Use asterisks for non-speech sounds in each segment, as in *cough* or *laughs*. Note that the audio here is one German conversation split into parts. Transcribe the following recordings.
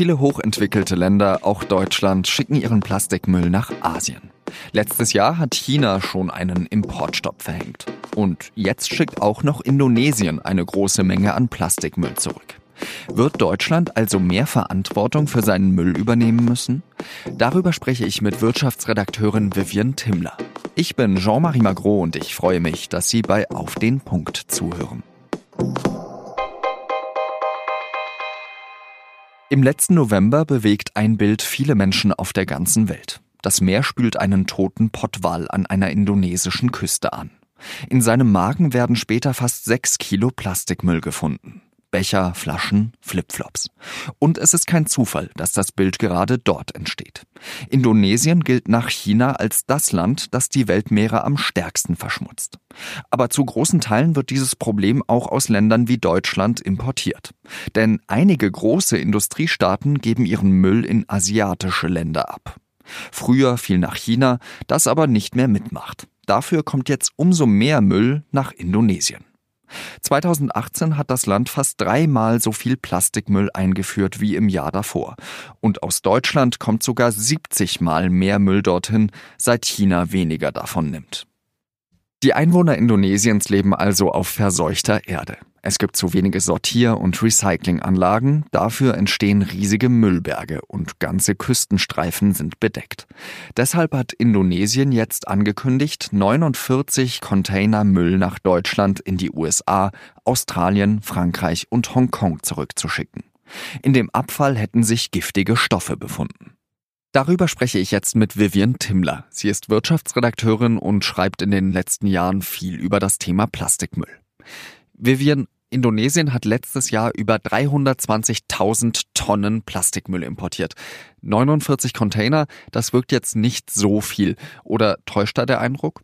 Viele hochentwickelte Länder, auch Deutschland, schicken ihren Plastikmüll nach Asien. Letztes Jahr hat China schon einen Importstopp verhängt. Und jetzt schickt auch noch Indonesien eine große Menge an Plastikmüll zurück. Wird Deutschland also mehr Verantwortung für seinen Müll übernehmen müssen? Darüber spreche ich mit Wirtschaftsredakteurin Vivian Timmler. Ich bin Jean-Marie Magro und ich freue mich, dass Sie bei Auf den Punkt zuhören. Im letzten November bewegt ein Bild viele Menschen auf der ganzen Welt. Das Meer spült einen toten Pottwal an einer indonesischen Küste an. In seinem Magen werden später fast sechs Kilo Plastikmüll gefunden. Becher, Flaschen, Flipflops. Und es ist kein Zufall, dass das Bild gerade dort entsteht. Indonesien gilt nach China als das Land, das die Weltmeere am stärksten verschmutzt. Aber zu großen Teilen wird dieses Problem auch aus Ländern wie Deutschland importiert. Denn einige große Industriestaaten geben ihren Müll in asiatische Länder ab. Früher fiel nach China, das aber nicht mehr mitmacht. Dafür kommt jetzt umso mehr Müll nach Indonesien. 2018 hat das Land fast dreimal so viel Plastikmüll eingeführt wie im Jahr davor. Und aus Deutschland kommt sogar 70 Mal mehr Müll dorthin, seit China weniger davon nimmt. Die Einwohner Indonesiens leben also auf verseuchter Erde. Es gibt zu wenige Sortier- und Recyclinganlagen, dafür entstehen riesige Müllberge und ganze Küstenstreifen sind bedeckt. Deshalb hat Indonesien jetzt angekündigt, 49 Container Müll nach Deutschland in die USA, Australien, Frankreich und Hongkong zurückzuschicken. In dem Abfall hätten sich giftige Stoffe befunden. Darüber spreche ich jetzt mit Vivian Timmler. Sie ist Wirtschaftsredakteurin und schreibt in den letzten Jahren viel über das Thema Plastikmüll. Vivian, Indonesien hat letztes Jahr über 320.000 Tonnen Plastikmüll importiert. 49 Container, das wirkt jetzt nicht so viel. Oder täuscht da der Eindruck?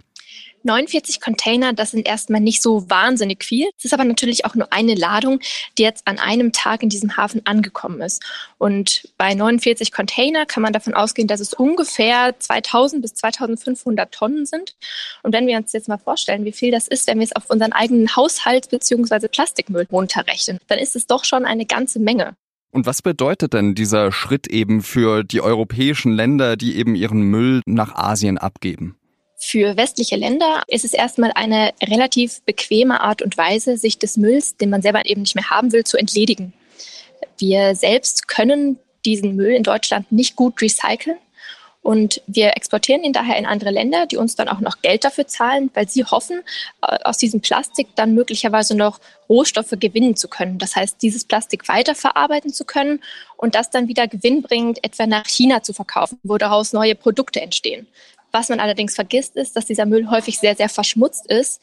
49 Container, das sind erstmal nicht so wahnsinnig viel. Es ist aber natürlich auch nur eine Ladung, die jetzt an einem Tag in diesem Hafen angekommen ist. Und bei 49 Container kann man davon ausgehen, dass es ungefähr 2000 bis 2500 Tonnen sind. Und wenn wir uns jetzt mal vorstellen, wie viel das ist, wenn wir es auf unseren eigenen Haushalt bzw. Plastikmüll runterrechnen, dann ist es doch schon eine ganze Menge. Und was bedeutet denn dieser Schritt eben für die europäischen Länder, die eben ihren Müll nach Asien abgeben? Für westliche Länder ist es erstmal eine relativ bequeme Art und Weise, sich des Mülls, den man selber eben nicht mehr haben will, zu entledigen. Wir selbst können diesen Müll in Deutschland nicht gut recyceln. Und wir exportieren ihn daher in andere Länder, die uns dann auch noch Geld dafür zahlen, weil sie hoffen, äh, aus diesem Plastik dann möglicherweise noch Rohstoffe gewinnen zu können. Das heißt, dieses Plastik weiterverarbeiten zu können und das dann wieder gewinnbringend etwa nach China zu verkaufen, wo daraus neue Produkte entstehen. Was man allerdings vergisst, ist, dass dieser Müll häufig sehr, sehr verschmutzt ist,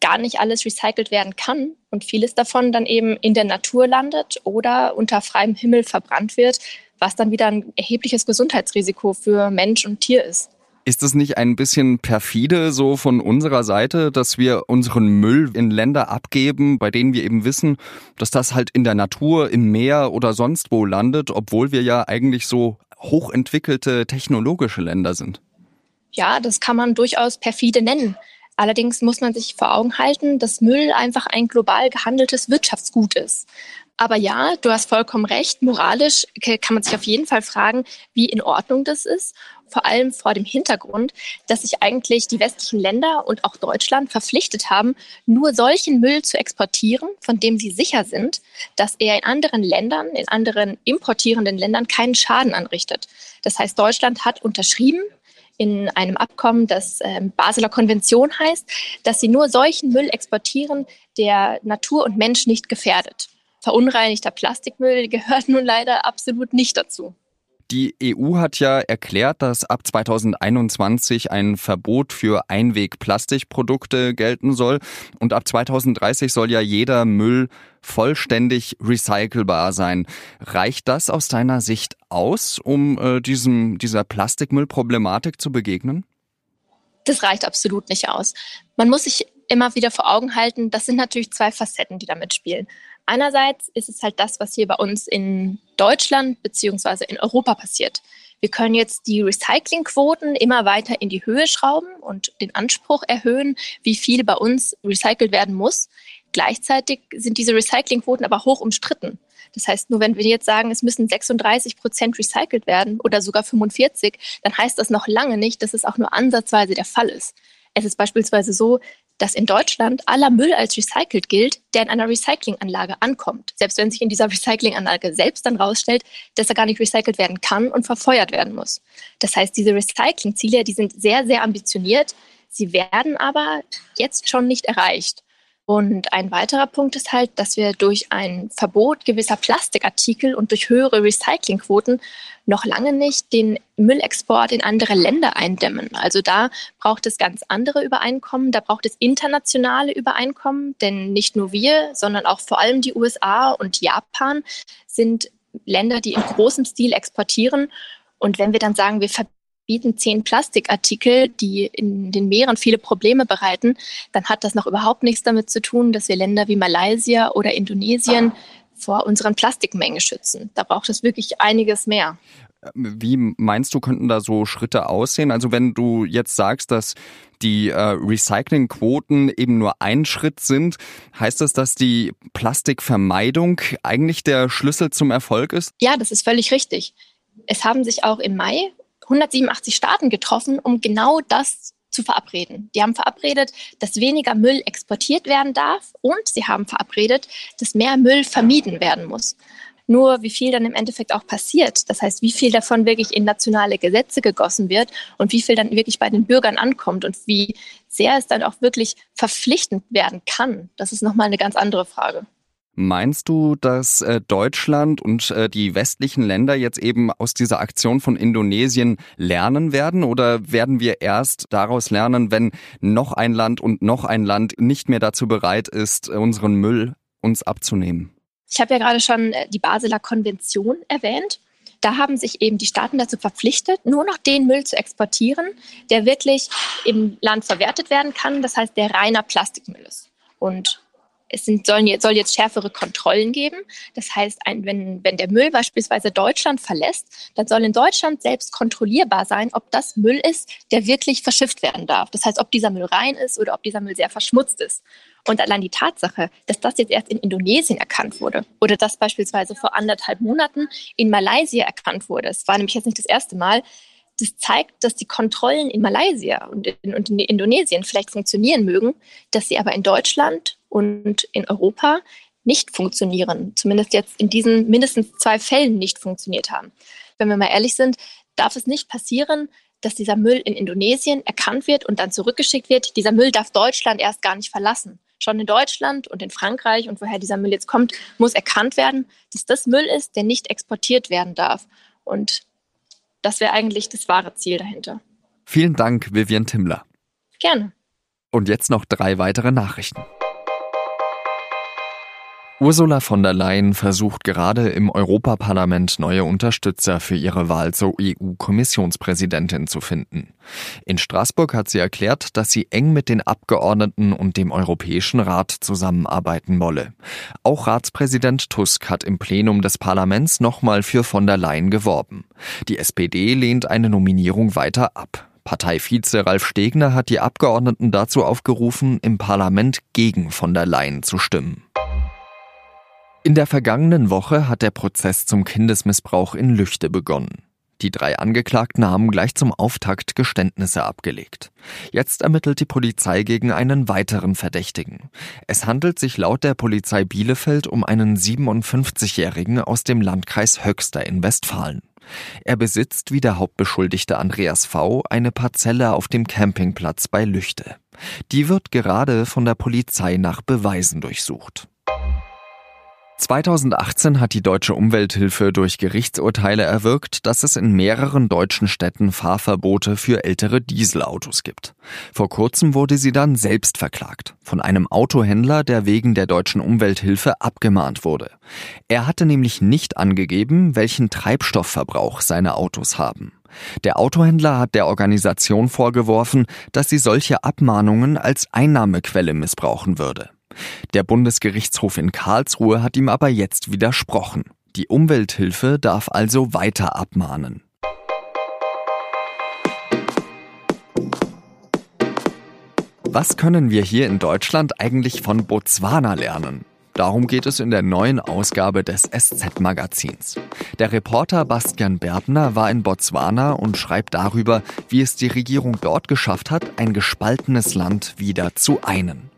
gar nicht alles recycelt werden kann und vieles davon dann eben in der Natur landet oder unter freiem Himmel verbrannt wird, was dann wieder ein erhebliches Gesundheitsrisiko für Mensch und Tier ist. Ist es nicht ein bisschen perfide so von unserer Seite, dass wir unseren Müll in Länder abgeben, bei denen wir eben wissen, dass das halt in der Natur, im Meer oder sonst wo landet, obwohl wir ja eigentlich so hochentwickelte technologische Länder sind? Ja, das kann man durchaus perfide nennen. Allerdings muss man sich vor Augen halten, dass Müll einfach ein global gehandeltes Wirtschaftsgut ist. Aber ja, du hast vollkommen recht. Moralisch kann man sich auf jeden Fall fragen, wie in Ordnung das ist. Vor allem vor dem Hintergrund, dass sich eigentlich die westlichen Länder und auch Deutschland verpflichtet haben, nur solchen Müll zu exportieren, von dem sie sicher sind, dass er in anderen Ländern, in anderen importierenden Ländern keinen Schaden anrichtet. Das heißt, Deutschland hat unterschrieben, in einem Abkommen, das ähm, Basler Konvention heißt, dass sie nur solchen Müll exportieren, der Natur und Mensch nicht gefährdet. Verunreinigter Plastikmüll *laughs* gehört nun leider absolut nicht dazu. Die EU hat ja erklärt, dass ab 2021 ein Verbot für Einwegplastikprodukte gelten soll und ab 2030 soll ja jeder Müll vollständig recycelbar sein. Reicht das aus deiner Sicht aus, um äh, diesem, dieser Plastikmüllproblematik zu begegnen? Das reicht absolut nicht aus. Man muss sich immer wieder vor Augen halten, das sind natürlich zwei Facetten, die damit spielen. Einerseits ist es halt das, was hier bei uns in Deutschland beziehungsweise in Europa passiert. Wir können jetzt die Recyclingquoten immer weiter in die Höhe schrauben und den Anspruch erhöhen, wie viel bei uns recycelt werden muss. gleichzeitig sind diese Recyclingquoten aber hoch umstritten. Das heißt, nur wenn wir jetzt sagen, es müssen 36 Prozent recycelt werden oder sogar 45, dann heißt das noch lange nicht, dass es auch nur ansatzweise der Fall ist. Es ist beispielsweise so, dass in Deutschland aller Müll als recycelt gilt, der in einer Recyclinganlage ankommt. Selbst wenn sich in dieser *laughs* Recyclinganlage selbst dann rausstellt, dass er gar nicht recycelt werden kann und verfeuert werden muss. Das heißt, diese Recyclingziele, die sind sehr, sehr ambitioniert. Sie werden aber jetzt schon nicht erreicht. Und ein weiterer Punkt ist halt, dass wir durch ein Verbot gewisser Plastikartikel und durch höhere Recyclingquoten noch lange nicht den Müllexport in andere Länder eindämmen. Also da braucht es ganz andere Übereinkommen, da braucht es internationale Übereinkommen, denn nicht nur wir, sondern auch vor allem die USA und Japan sind Länder, die in großem Stil exportieren. Und wenn wir dann sagen, wir bieten zehn Plastikartikel, die in den Meeren viele Probleme bereiten, dann hat das noch überhaupt nichts damit zu tun, dass wir Länder wie Malaysia oder Indonesien vor unseren Plastikmengen schützen. Da braucht es wirklich einiges mehr. Wie meinst du, könnten da so Schritte aussehen? Also wenn du jetzt sagst, dass die äh, Recyclingquoten eben nur ein Schritt sind, heißt das, dass die Plastikvermeidung eigentlich der Schlüssel zum Erfolg ist? Ja, das ist völlig richtig. Es haben sich auch im Mai 187 Staaten getroffen, um genau das zu verabreden. Die haben verabredet, dass weniger Müll exportiert werden darf und sie haben verabredet, dass mehr Müll vermieden werden muss. Nur wie viel dann im Endeffekt auch passiert, das heißt, wie viel davon wirklich in nationale Gesetze gegossen wird und wie viel dann wirklich bei den Bürgern ankommt und wie sehr es dann auch wirklich verpflichtend werden kann, das ist nochmal eine ganz andere Frage. Meinst du, dass äh, Deutschland und äh, die westlichen Länder jetzt eben aus dieser Aktion von Indonesien lernen werden oder werden wir erst daraus lernen, wenn noch ein Land und noch ein Land nicht mehr dazu bereit ist, unseren Müll uns abzunehmen? Ich habe ja gerade schon äh, die Basler Konvention erwähnt. Da haben sich eben die Staaten dazu verpflichtet, nur noch den Müll zu exportieren, der wirklich im Land verwertet werden kann, das heißt, der reiner Plastikmüll ist. Und es sind, sollen soll jetzt schärfere Kontrollen geben. Das heißt, ein, wenn, wenn der Müll beispielsweise Deutschland verlässt, dann soll in Deutschland selbst kontrollierbar sein, ob das Müll ist, der wirklich verschifft werden darf. Das heißt, ob dieser Müll rein ist oder ob dieser Müll sehr verschmutzt ist. Und allein die Tatsache, dass das jetzt erst in Indonesien erkannt wurde oder dass beispielsweise vor anderthalb Monaten in Malaysia erkannt wurde, es war nämlich jetzt nicht das erste Mal, das zeigt, dass die Kontrollen in Malaysia und in, und in Indonesien vielleicht funktionieren mögen, dass sie aber in Deutschland und in Europa nicht funktionieren. Zumindest jetzt in diesen mindestens zwei Fällen nicht funktioniert haben. Wenn wir mal ehrlich sind, darf es nicht passieren, dass dieser Müll in Indonesien erkannt wird und dann zurückgeschickt wird. Dieser Müll darf Deutschland erst gar nicht verlassen. Schon in Deutschland und in Frankreich und woher dieser Müll jetzt kommt, muss erkannt werden, dass das Müll ist, der nicht exportiert werden darf. Und das wäre eigentlich das wahre Ziel dahinter. Vielen Dank, Vivian Timmler. Gerne. Und jetzt noch drei weitere Nachrichten. Ursula von der Leyen versucht gerade im Europaparlament neue Unterstützer für ihre Wahl zur EU-Kommissionspräsidentin zu finden. In Straßburg hat sie erklärt, dass sie eng mit den Abgeordneten und dem Europäischen Rat zusammenarbeiten wolle. Auch Ratspräsident Tusk hat im Plenum des Parlaments nochmal für von der Leyen geworben. Die SPD lehnt eine Nominierung weiter ab. Parteivize Ralf Stegner hat die Abgeordneten dazu aufgerufen, im Parlament gegen von der Leyen zu stimmen. In der vergangenen Woche hat der Prozess zum Kindesmissbrauch in Lüchte begonnen. Die drei Angeklagten haben gleich zum Auftakt Geständnisse abgelegt. Jetzt ermittelt die Polizei gegen einen weiteren Verdächtigen. Es handelt sich laut der Polizei Bielefeld um einen 57-Jährigen aus dem Landkreis Höxter in Westfalen. Er besitzt wie der Hauptbeschuldigte Andreas V. eine Parzelle auf dem Campingplatz bei Lüchte. Die wird gerade von der Polizei nach Beweisen durchsucht. 2018 hat die Deutsche Umwelthilfe durch Gerichtsurteile erwirkt, dass es in mehreren deutschen Städten Fahrverbote für ältere Dieselautos gibt. Vor kurzem wurde sie dann selbst verklagt. Von einem Autohändler, der wegen der Deutschen Umwelthilfe abgemahnt wurde. Er hatte nämlich nicht angegeben, welchen Treibstoffverbrauch seine Autos haben. Der Autohändler hat der Organisation vorgeworfen, dass sie solche Abmahnungen als Einnahmequelle missbrauchen würde. Der Bundesgerichtshof in Karlsruhe hat ihm aber jetzt widersprochen. Die Umwelthilfe darf also weiter abmahnen. Was können wir hier in Deutschland eigentlich von Botswana lernen? Darum geht es in der neuen Ausgabe des SZ-Magazins. Der Reporter Bastian Berbner war in Botswana und schreibt darüber, wie es die Regierung dort geschafft hat, ein gespaltenes Land wieder zu einen.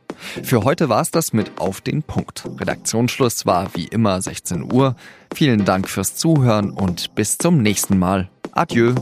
Für heute war es das mit Auf den Punkt. Redaktionsschluss war wie immer 16 Uhr. Vielen Dank fürs Zuhören und bis zum nächsten Mal. Adieu.